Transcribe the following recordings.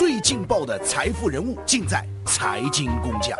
最劲爆的财富人物尽在财经工匠。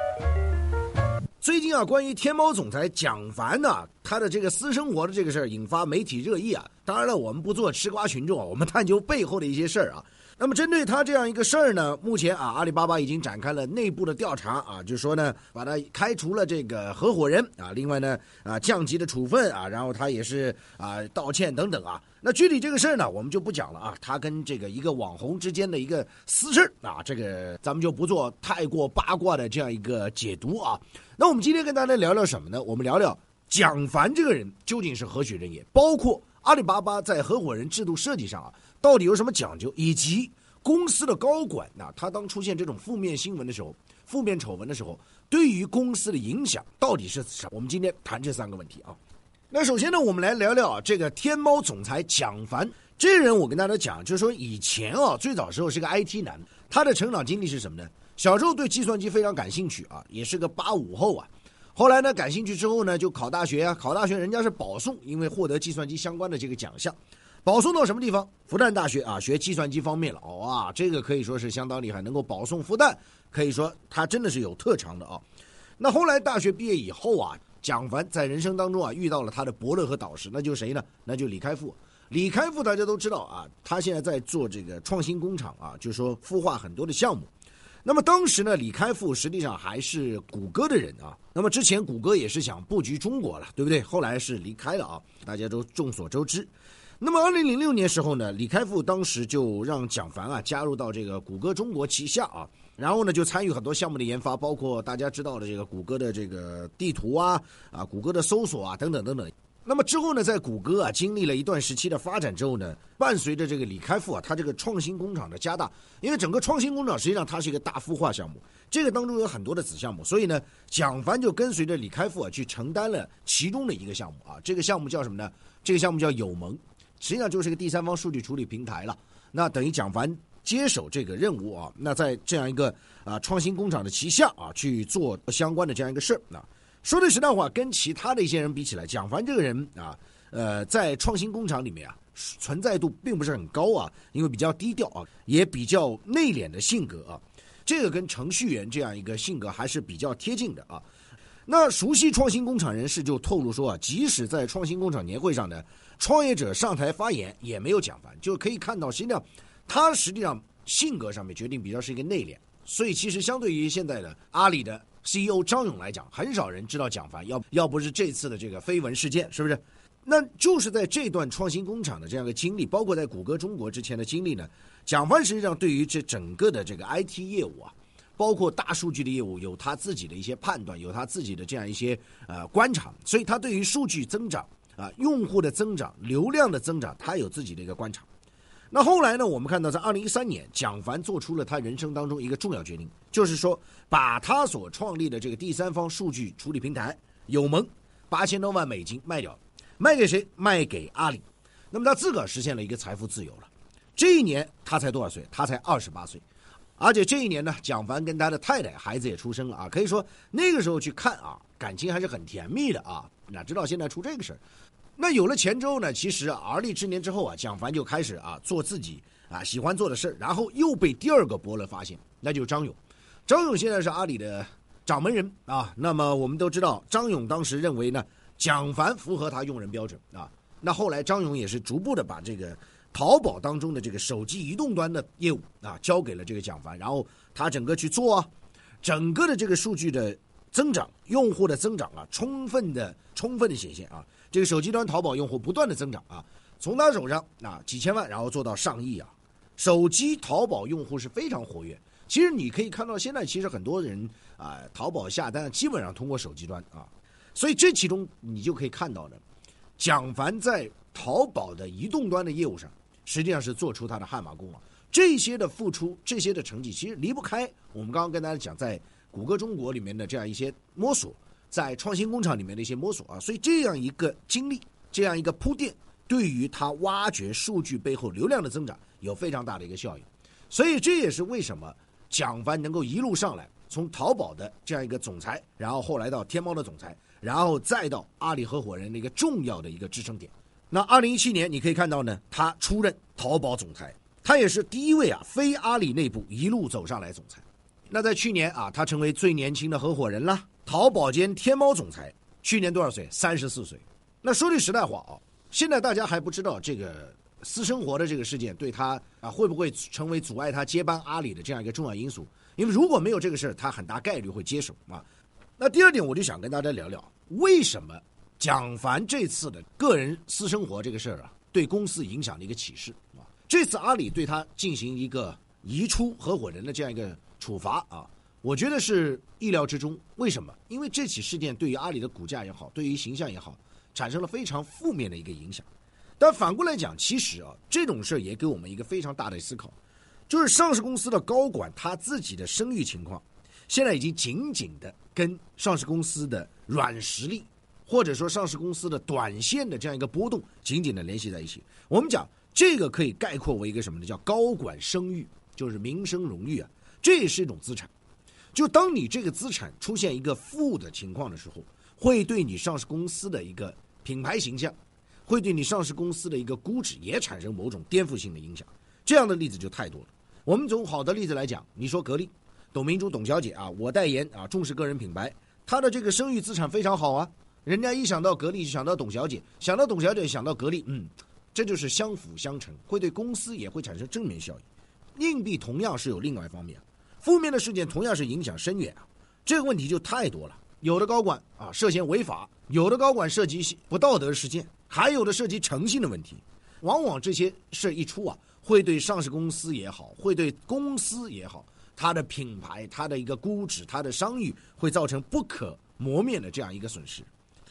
最近啊，关于天猫总裁蒋凡呢，他的这个私生活的这个事儿引发媒体热议啊。当然了，我们不做吃瓜群众啊，我们探究背后的一些事儿啊。那么，针对他这样一个事儿呢，目前啊，阿里巴巴已经展开了内部的调查啊，就说呢，把他开除了这个合伙人啊，另外呢，啊，降级的处分啊，然后他也是啊道歉等等啊。那具体这个事儿呢，我们就不讲了啊，他跟这个一个网红之间的一个私事啊，这个咱们就不做太过八卦的这样一个解读啊。那我们今天跟大家聊聊什么呢？我们聊聊蒋凡这个人究竟是何许人也，包括阿里巴巴在合伙人制度设计上啊。到底有什么讲究？以及公司的高管啊，他当出现这种负面新闻的时候、负面丑闻的时候，对于公司的影响到底是什么？我们今天谈这三个问题啊。那首先呢，我们来聊聊这个天猫总裁蒋凡这人。我跟大家讲，就是说以前啊，最早时候是个 IT 男，他的成长经历是什么呢？小时候对计算机非常感兴趣啊，也是个八五后啊。后来呢，感兴趣之后呢，就考大学啊，考大学人家是保送，因为获得计算机相关的这个奖项。保送到什么地方？复旦大学啊，学计算机方面了。哇，这个可以说是相当厉害，能够保送复旦，可以说他真的是有特长的啊。那后来大学毕业以后啊，蒋凡在人生当中啊遇到了他的伯乐和导师，那就是谁呢？那就李开复。李开复大家都知道啊，他现在在做这个创新工厂啊，就是说孵化很多的项目。那么当时呢，李开复实际上还是谷歌的人啊。那么之前谷歌也是想布局中国了，对不对？后来是离开了啊，大家都众所周知。那么，二零零六年时候呢，李开复当时就让蒋凡啊加入到这个谷歌中国旗下啊，然后呢就参与很多项目的研发，包括大家知道的这个谷歌的这个地图啊啊，谷歌的搜索啊等等等等。那么之后呢，在谷歌啊经历了一段时期的发展之后呢，伴随着这个李开复啊他这个创新工厂的加大，因为整个创新工厂实际上它是一个大孵化项目，这个当中有很多的子项目，所以呢，蒋凡就跟随着李开复啊去承担了其中的一个项目啊，这个项目叫什么呢？这个项目叫友盟。实际上就是一个第三方数据处理平台了，那等于蒋凡接手这个任务啊，那在这样一个啊创新工厂的旗下啊去做相关的这样一个事儿。那说句实在话，跟其他的一些人比起来，蒋凡这个人啊，呃，在创新工厂里面啊存在度并不是很高啊，因为比较低调啊，也比较内敛的性格啊，这个跟程序员这样一个性格还是比较贴近的啊。那熟悉创新工厂人士就透露说啊，即使在创新工厂年会上呢。创业者上台发言也没有蒋凡，就可以看到，实际上他实际上性格上面决定比较是一个内敛，所以其实相对于现在的阿里的 CEO 张勇来讲，很少人知道蒋凡。要要不是这次的这个绯闻事件，是不是？那就是在这段创新工厂的这样一个经历，包括在谷歌中国之前的经历呢，蒋凡实际上对于这整个的这个 IT 业务啊，包括大数据的业务，有他自己的一些判断，有他自己的这样一些呃观察，所以他对于数据增长。啊，用户的增长、流量的增长，他有自己的一个观察。那后来呢？我们看到，在二零一三年，蒋凡做出了他人生当中一个重要决定，就是说，把他所创立的这个第三方数据处理平台友盟八千多万美金卖掉，卖给谁？卖给阿里。那么他自个儿实现了一个财富自由了。这一年他才多少岁？他才二十八岁。而且这一年呢，蒋凡跟他的太太孩子也出生了啊。可以说那个时候去看啊，感情还是很甜蜜的啊。哪知道现在出这个事儿？那有了钱之后呢？其实而立之年之后啊，蒋凡就开始啊做自己啊喜欢做的事儿，然后又被第二个伯乐发现，那就是张勇。张勇现在是阿里的掌门人啊。那么我们都知道，张勇当时认为呢，蒋凡符合他用人标准啊。那后来张勇也是逐步的把这个淘宝当中的这个手机移动端的业务啊交给了这个蒋凡，然后他整个去做啊，整个的这个数据的增长、用户的增长啊，充分的、充分的显现啊。这个手机端淘宝用户不断的增长啊，从他手上啊几千万，然后做到上亿啊，手机淘宝用户是非常活跃。其实你可以看到，现在其实很多人啊，淘宝下单基本上通过手机端啊，所以这其中你就可以看到的，蒋凡在淘宝的移动端的业务上，实际上是做出他的汗马功劳。这些的付出，这些的成绩，其实离不开我们刚刚跟大家讲，在谷歌中国里面的这样一些摸索。在创新工厂里面的一些摸索啊，所以这样一个经历，这样一个铺垫，对于他挖掘数据背后流量的增长有非常大的一个效应。所以这也是为什么蒋凡能够一路上来，从淘宝的这样一个总裁，然后后来到天猫的总裁，然后再到阿里合伙人的一个重要的一个支撑点。那二零一七年你可以看到呢，他出任淘宝总裁，他也是第一位啊非阿里内部一路走上来总裁。那在去年啊，他成为最年轻的合伙人了，淘宝兼天猫总裁。去年多少岁？三十四岁。那说句实在话啊，现在大家还不知道这个私生活的这个事件对他啊会不会成为阻碍他接班阿里的这样一个重要因素。因为如果没有这个事儿，他很大概率会接手啊。那第二点，我就想跟大家聊聊，为什么蒋凡这次的个人私生活这个事儿啊，对公司影响的一个启示啊。这次阿里对他进行一个移出合伙人的这样一个。处罚啊，我觉得是意料之中。为什么？因为这起事件对于阿里的股价也好，对于形象也好，产生了非常负面的一个影响。但反过来讲，其实啊，这种事儿也给我们一个非常大的思考，就是上市公司的高管他自己的声誉情况，现在已经紧紧的跟上市公司的软实力，或者说上市公司的短线的这样一个波动紧紧的联系在一起。我们讲这个可以概括为一个什么呢？叫高管声誉，就是名声荣誉啊。这也是一种资产，就当你这个资产出现一个负的情况的时候，会对你上市公司的一个品牌形象，会对你上市公司的一个估值也产生某种颠覆性的影响。这样的例子就太多了。我们从好的例子来讲，你说格力，董明珠董小姐啊，我代言啊，重视个人品牌，她的这个声誉资产非常好啊。人家一想到格力就想到董小姐，想到董小姐想到格力，嗯，这就是相辅相成，会对公司也会产生正面效应。硬币同样是有另外一方面。负面的事件同样是影响深远啊，这个问题就太多了。有的高管啊涉嫌违法，有的高管涉及不道德事件，还有的涉及诚信的问题。往往这些事一出啊，会对上市公司也好，会对公司也好，它的品牌、它的一个估值、它的商誉，会造成不可磨灭的这样一个损失。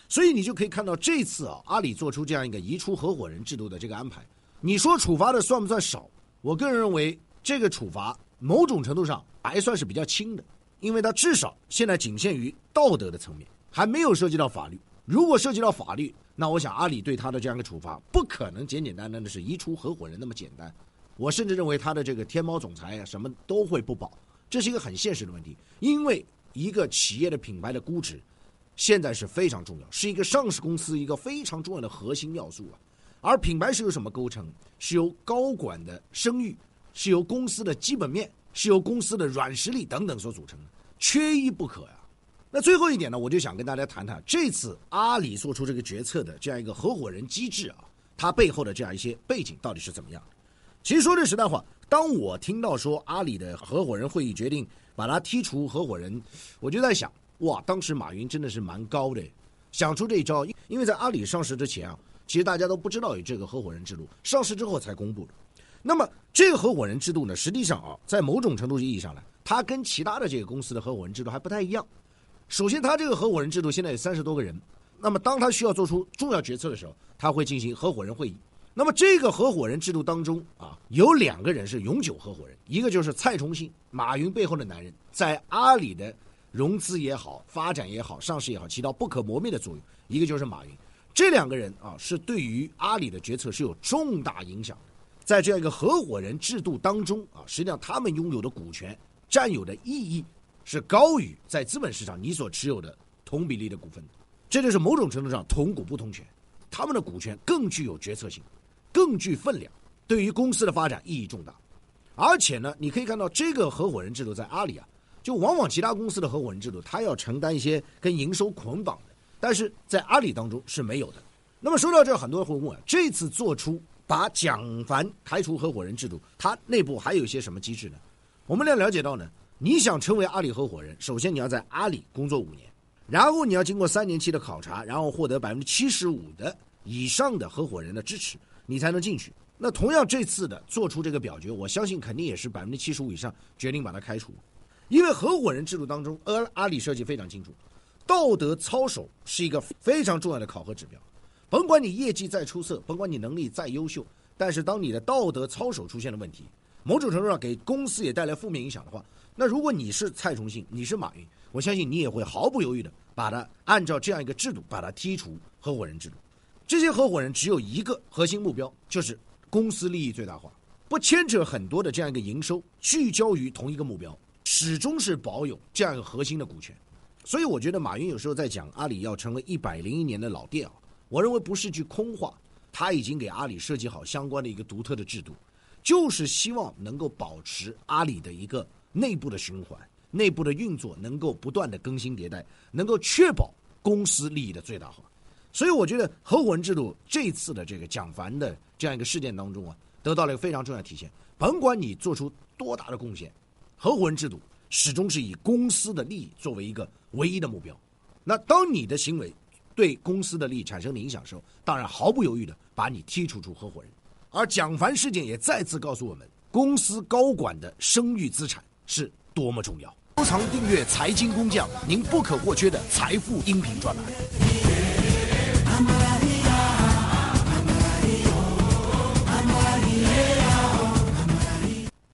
所以你就可以看到，这次啊，阿里做出这样一个移出合伙人制度的这个安排，你说处罚的算不算少？我个人认为，这个处罚某种程度上。还算是比较轻的，因为它至少现在仅限于道德的层面，还没有涉及到法律。如果涉及到法律，那我想阿里对他的这样一个处罚，不可能简简单单的是移除合伙人那么简单。我甚至认为他的这个天猫总裁啊，什么都会不保。这是一个很现实的问题，因为一个企业的品牌的估值，现在是非常重要，是一个上市公司一个非常重要的核心要素啊。而品牌是由什么构成？是由高管的声誉，是由公司的基本面。是由公司的软实力等等所组成的，缺一不可呀。那最后一点呢，我就想跟大家谈谈这次阿里做出这个决策的这样一个合伙人机制啊，它背后的这样一些背景到底是怎么样？其实说句实在话，当我听到说阿里的合伙人会议决定把他剔除合伙人，我就在想，哇，当时马云真的是蛮高的，想出这一招。因为在阿里上市之前啊，其实大家都不知道有这个合伙人制度，上市之后才公布的。那么这个合伙人制度呢，实际上啊，在某种程度意义上呢，它跟其他的这个公司的合伙人制度还不太一样。首先，它这个合伙人制度现在有三十多个人，那么当他需要做出重要决策的时候，他会进行合伙人会议。那么这个合伙人制度当中啊，有两个人是永久合伙人，一个就是蔡崇信，马云背后的男人，在阿里的融资也好、发展也好、上市也好，起到不可磨灭的作用；一个就是马云，这两个人啊，是对于阿里的决策是有重大影响。在这样一个合伙人制度当中啊，实际上他们拥有的股权占有的意义是高于在资本市场你所持有的同比例的股份，这就是某种程度上同股不同权，他们的股权更具有决策性，更具分量，对于公司的发展意义重大。而且呢，你可以看到这个合伙人制度在阿里啊，就往往其他公司的合伙人制度，他要承担一些跟营收捆绑的，但是在阿里当中是没有的。那么说到这，很多人会问啊，这次做出。把蒋凡开除合伙人制度，它内部还有一些什么机制呢？我们要了解到呢，你想成为阿里合伙人，首先你要在阿里工作五年，然后你要经过三年期的考察，然后获得百分之七十五的以上的合伙人的支持，你才能进去。那同样这次的做出这个表决，我相信肯定也是百分之七十五以上决定把它开除，因为合伙人制度当中，阿阿里设计非常清楚，道德操守是一个非常重要的考核指标。甭管你业绩再出色，甭管你能力再优秀，但是当你的道德操守出现了问题，某种程度上给公司也带来负面影响的话，那如果你是蔡崇信，你是马云，我相信你也会毫不犹豫的把他按照这样一个制度把他剔除合伙人制度。这些合伙人只有一个核心目标，就是公司利益最大化，不牵扯很多的这样一个营收，聚焦于同一个目标，始终是保有这样一个核心的股权。所以我觉得马云有时候在讲阿里要成为一百零一年的老店啊。我认为不是句空话，他已经给阿里设计好相关的一个独特的制度，就是希望能够保持阿里的一个内部的循环、内部的运作能够不断的更新迭代，能够确保公司利益的最大化。所以我觉得合伙人制度这次的这个蒋凡的这样一个事件当中啊，得到了一个非常重要体现。甭管你做出多大的贡献，合伙人制度始终是以公司的利益作为一个唯一的目标。那当你的行为对公司的利益产生的影响的时候，当然毫不犹豫的把你剔除出合伙人。而蒋凡事件也再次告诉我们，公司高管的声誉资产是多么重要。收藏订阅财经工匠，您不可或缺的财富音频专栏。